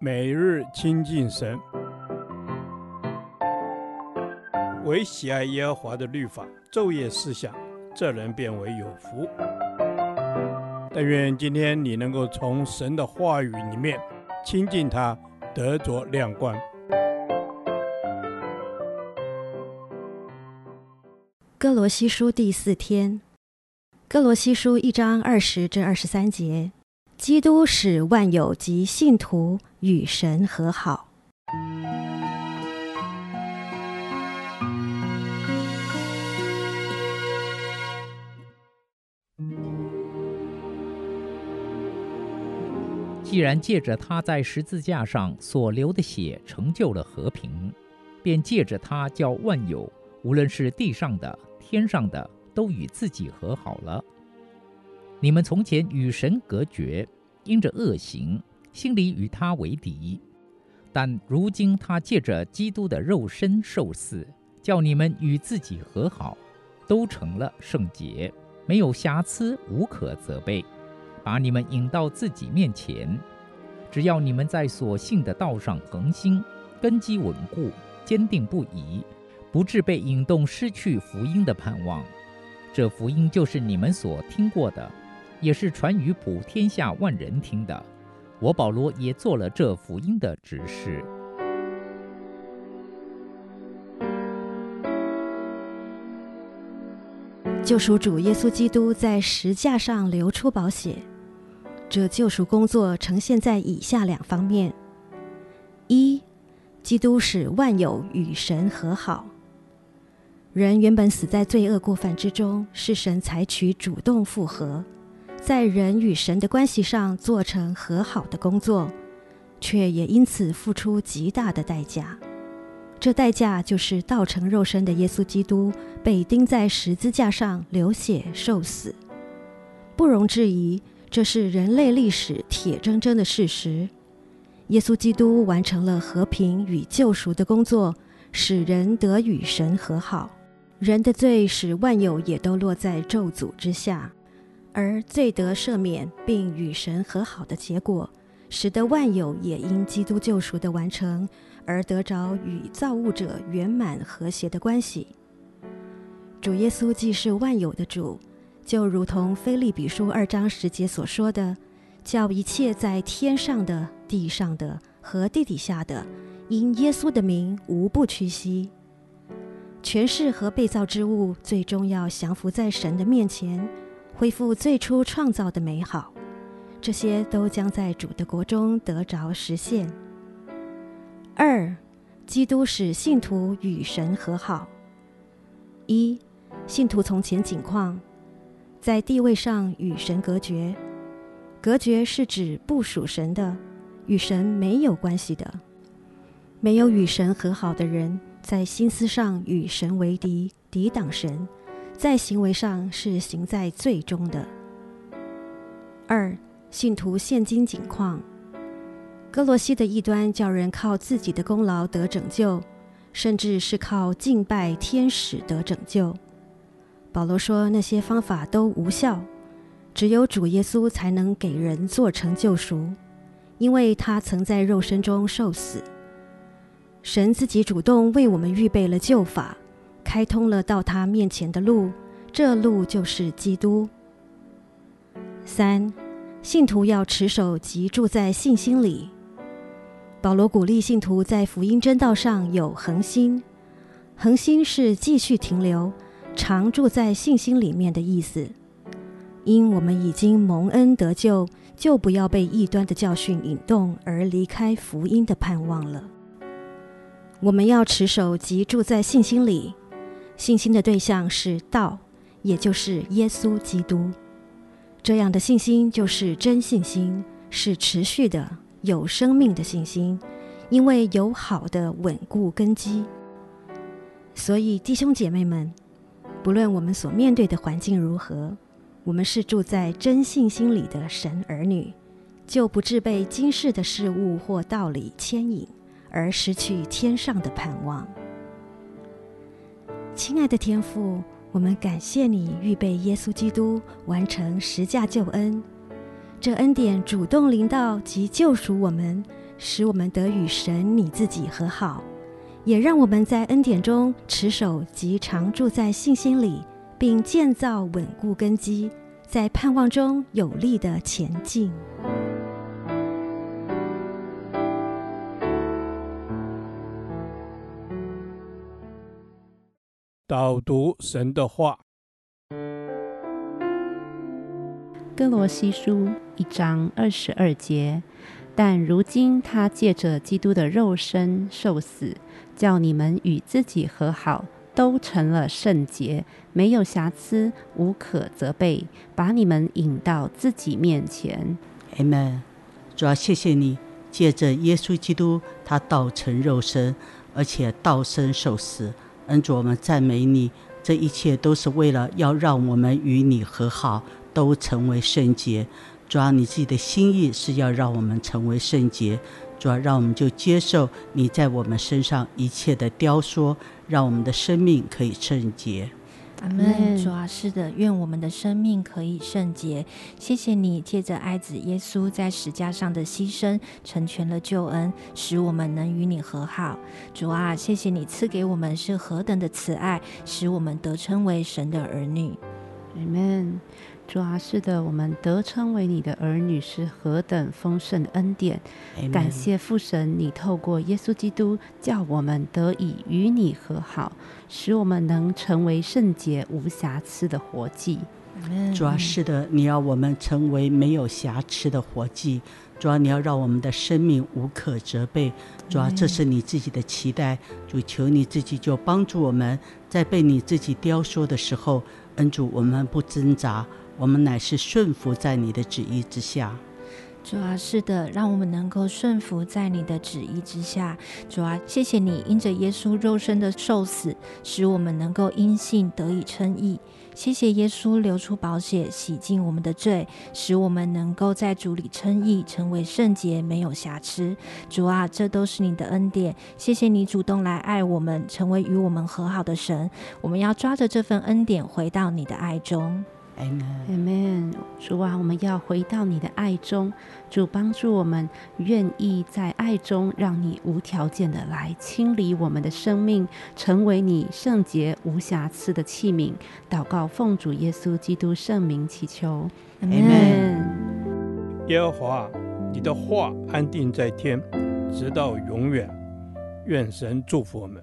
每日亲近神，唯喜爱耶和华的律法，昼夜思想，这人便为有福。但愿今天你能够从神的话语里面亲近他，得着亮光。歌罗西书第四天，歌罗西书一章二十至二十三节。基督使万有及信徒与神和好。既然借着他在十字架上所流的血成就了和平，便借着他叫万有，无论是地上的、天上的，都与自己和好了。你们从前与神隔绝，因着恶行，心里与他为敌；但如今他借着基督的肉身受死，叫你们与自己和好，都成了圣洁，没有瑕疵，无可责备，把你们引到自己面前。只要你们在所信的道上恒心，根基稳固，坚定不移，不致被引动失去福音的盼望。这福音就是你们所听过的。也是传于普天下万人听的。我保罗也做了这福音的执事。救赎主耶稣基督在十架上流出宝血，这救赎工作呈现在以下两方面：一，基督使万有与神和好。人原本死在罪恶过犯之中，是神采取主动复合。在人与神的关系上做成和好的工作，却也因此付出极大的代价。这代价就是道成肉身的耶稣基督被钉在十字架上流血受死。不容置疑，这是人类历史铁铮铮的事实。耶稣基督完成了和平与救赎的工作，使人得与神和好。人的罪使万有也都落在咒诅之下。而罪得赦免并与神和好的结果，使得万有也因基督救赎的完成而得着与造物者圆满和谐的关系。主耶稣既是万有的主，就如同腓利比书二章十节所说的，叫一切在天上的、地上的和地底下的，因耶稣的名无不屈膝。权势和被造之物最终要降服在神的面前。恢复最初创造的美好，这些都将在主的国中得着实现。二，基督使信徒与神和好。一，信徒从前景况，在地位上与神隔绝，隔绝是指不属神的，与神没有关系的，没有与神和好的人，在心思上与神为敌，抵挡神。在行为上是行在罪中的。二，信徒现今景况，歌罗西的异端叫人靠自己的功劳得拯救，甚至是靠敬拜天使得拯救。保罗说那些方法都无效，只有主耶稣才能给人做成救赎，因为他曾在肉身中受死。神自己主动为我们预备了救法。开通了到他面前的路，这路就是基督。三，信徒要持守及住在信心里。保罗鼓励信徒在福音真道上有恒心，恒心是继续停留、常住在信心里面的意思。因我们已经蒙恩得救，就不要被异端的教训引动而离开福音的盼望了。我们要持守及住在信心里。信心的对象是道，也就是耶稣基督。这样的信心就是真信心，是持续的、有生命的信心，因为有好的稳固根基。所以，弟兄姐妹们，不论我们所面对的环境如何，我们是住在真信心里的神儿女，就不致被今世的事物或道理牵引，而失去天上的盼望。亲爱的天父，我们感谢你预备耶稣基督完成十架救恩，这恩典主动临到及救赎我们，使我们得与神你自己和好，也让我们在恩典中持守及常住在信心里，并建造稳固根基，在盼望中有力地前进。导读神的话。哥罗西书一章二十二节，但如今他借着基督的肉身受死，叫你们与自己和好，都成了圣洁，没有瑕疵，无可责备，把你们引到自己面前。阿门。主要谢谢你，借着耶稣基督，他道成肉身，而且道身受死。恩主，我们赞美你，这一切都是为了要让我们与你和好。都成为圣洁，主要你自己的心意是要让我们成为圣洁，主要让我们就接受你在我们身上一切的雕塑，让我们的生命可以圣洁。阿门。主啊，是的，愿我们的生命可以圣洁。谢谢你借着爱子耶稣在十架上的牺牲，成全了救恩，使我们能与你和好。主啊，谢谢你赐给我们是何等的慈爱，使我们得称为神的儿女。阿门。主啊，是的，我们得称为你的儿女是何等丰盛的恩典！Amen. 感谢父神，你透过耶稣基督，叫我们得以与你和好，使我们能成为圣洁无瑕疵的活祭。主啊，是的，你要我们成为没有瑕疵的活祭。主啊，你要让我们的生命无可责备。主啊，这是你自己的期待。主，求你自己就帮助我们，在被你自己雕塑的时候，恩主，我们不挣扎。我们乃是顺服在你的旨意之下。主啊，是的，让我们能够顺服在你的旨意之下。主啊，谢谢你因着耶稣肉身的受死，使我们能够因信得以称义。谢谢耶稣流出宝血，洗净我们的罪，使我们能够在主里称义，成为圣洁，没有瑕疵。主啊，这都是你的恩典。谢谢你主动来爱我们，成为与我们和好的神。我们要抓着这份恩典，回到你的爱中。Amen，主啊，我们要回到你的爱中。主帮助我们，愿意在爱中让你无条件的来清理我们的生命，成为你圣洁无瑕疵的器皿。祷告，奉主耶稣基督圣名祈求。Amen。耶和华，你的话安定在天，直到永远。愿神祝福我们。